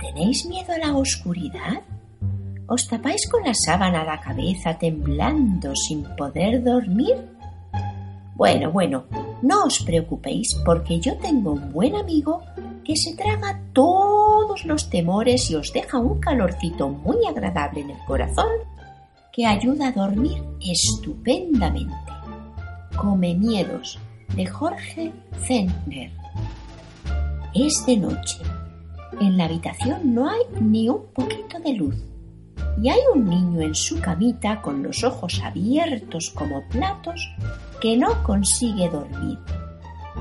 ¿Tenéis miedo a la oscuridad? ¿Os tapáis con la sábana a la cabeza temblando sin poder dormir? Bueno, bueno, no os preocupéis porque yo tengo un buen amigo que se traga todos los temores y os deja un calorcito muy agradable en el corazón que ayuda a dormir estupendamente. Come miedos de Jorge Zentner. Es de noche. En la habitación no hay ni un poquito de luz y hay un niño en su camita con los ojos abiertos como platos que no consigue dormir.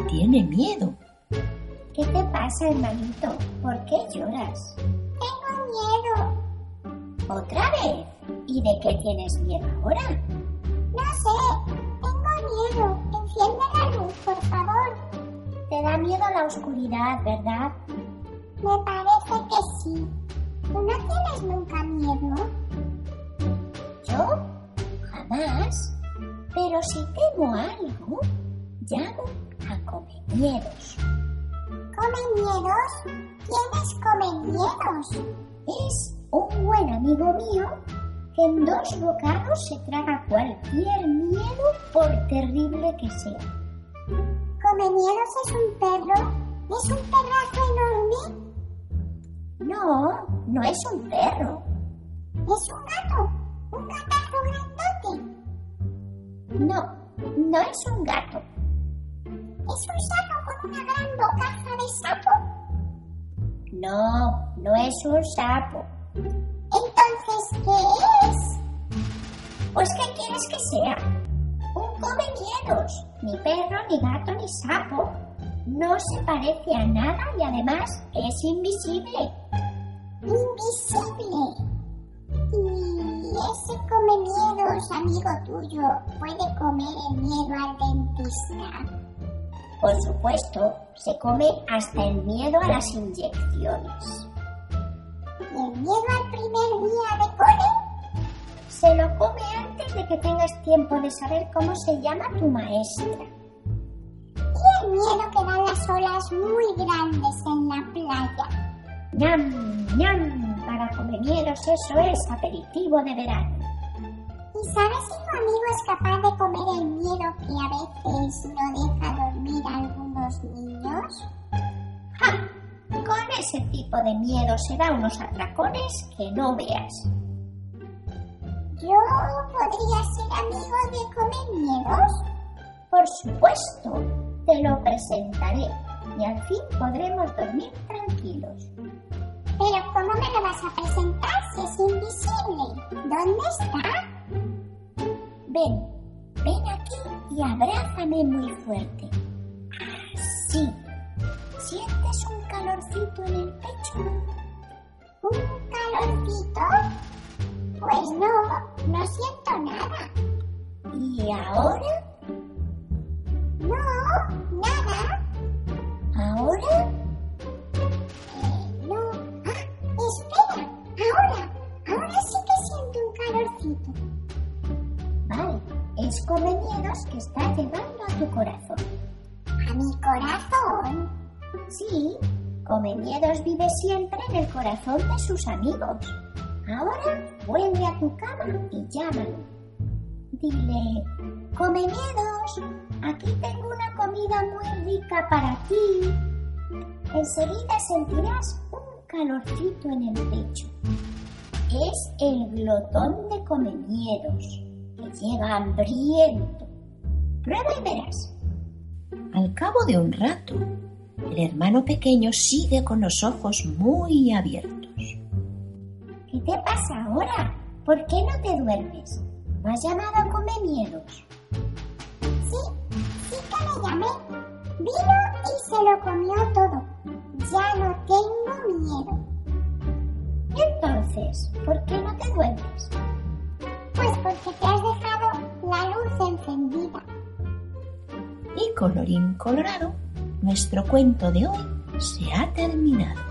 Tiene miedo. ¿Qué te pasa, hermanito? ¿Por qué lloras? Tengo miedo. ¿Otra vez? ¿Y de qué tienes miedo ahora? No sé. Tengo miedo. Enciende la luz, por favor. Te da miedo la oscuridad, ¿verdad? Me parece que sí. ¿Tú no tienes nunca miedo? ¿Yo? Jamás. Pero si temo algo, llamo a Comemiedos. ¿Come-miedos? ¿Quién es Come-miedos? Es un buen amigo mío que en dos bocados se traga cualquier miedo por terrible que sea. ¿Come-miedos es un perro? ¿Es un perrazo enorme? No, no es un perro. ¿Es un gato? ¿Un gatazo grandote? No, no es un gato. ¿Es un sapo con una gran bocaza de sapo? No, no es un sapo. Entonces, ¿qué es? Pues, ¿qué quieres que sea? Un come miedos. Ni perro, ni gato, ni sapo. No se parece a nada y además es invisible. Invisible. Y ese come miedos, amigo tuyo, puede comer el miedo al dentista. Por supuesto, se come hasta el miedo a las inyecciones. ¿Y el miedo al primer día de cole? Se lo come antes de que tengas tiempo de saber cómo se llama tu maestra. Olas muy grandes en la playa? ¡Ñam, ñam! Para comer miedos eso es aperitivo de verano. ¿Y sabes si tu amigo es capaz de comer el miedo que a veces no deja dormir a algunos niños? ¡Ja! Con ese tipo de miedo se da unos atracones que no veas. ¿Yo podría ser amigo de comer miedos? Por supuesto, te lo presentaré y al fin podremos dormir tranquilos. Pero ¿cómo me lo vas a presentar si es invisible? ¿Dónde está? Ven, ven aquí y abrázame muy fuerte. Así. ¿Sientes un calorcito en el pecho? ¿Un calorcito? Pues no, no siento nada. ¿Y ahora? No, nada. ¿Ahora? Eh, no. Ah, espera, ahora. Ahora sí que siento un calorcito. Vale, es come miedos que está llevando a tu corazón. ¿A mi corazón? Sí, Come Miedos vive siempre en el corazón de sus amigos. Ahora vuelve a tu cama y llámalo. Dile, Come Miedos, aquí tengo una comida muy rica para ti. Enseguida sentirás un calorcito en el pecho. Es el glotón de Come Miedos, que llega hambriento. Prueba y verás. Al cabo de un rato, el hermano pequeño sigue con los ojos muy abiertos. ¿Qué te pasa ahora? ¿Por qué no te duermes? ¿No has llamado Come Miedos? Sí, sí que le llamé. Vino y se lo comió todo. Ya no tengo miedo. Entonces, ¿por qué no te duermes? Pues porque te has dejado la luz encendida. Y colorín colorado, nuestro cuento de hoy se ha terminado.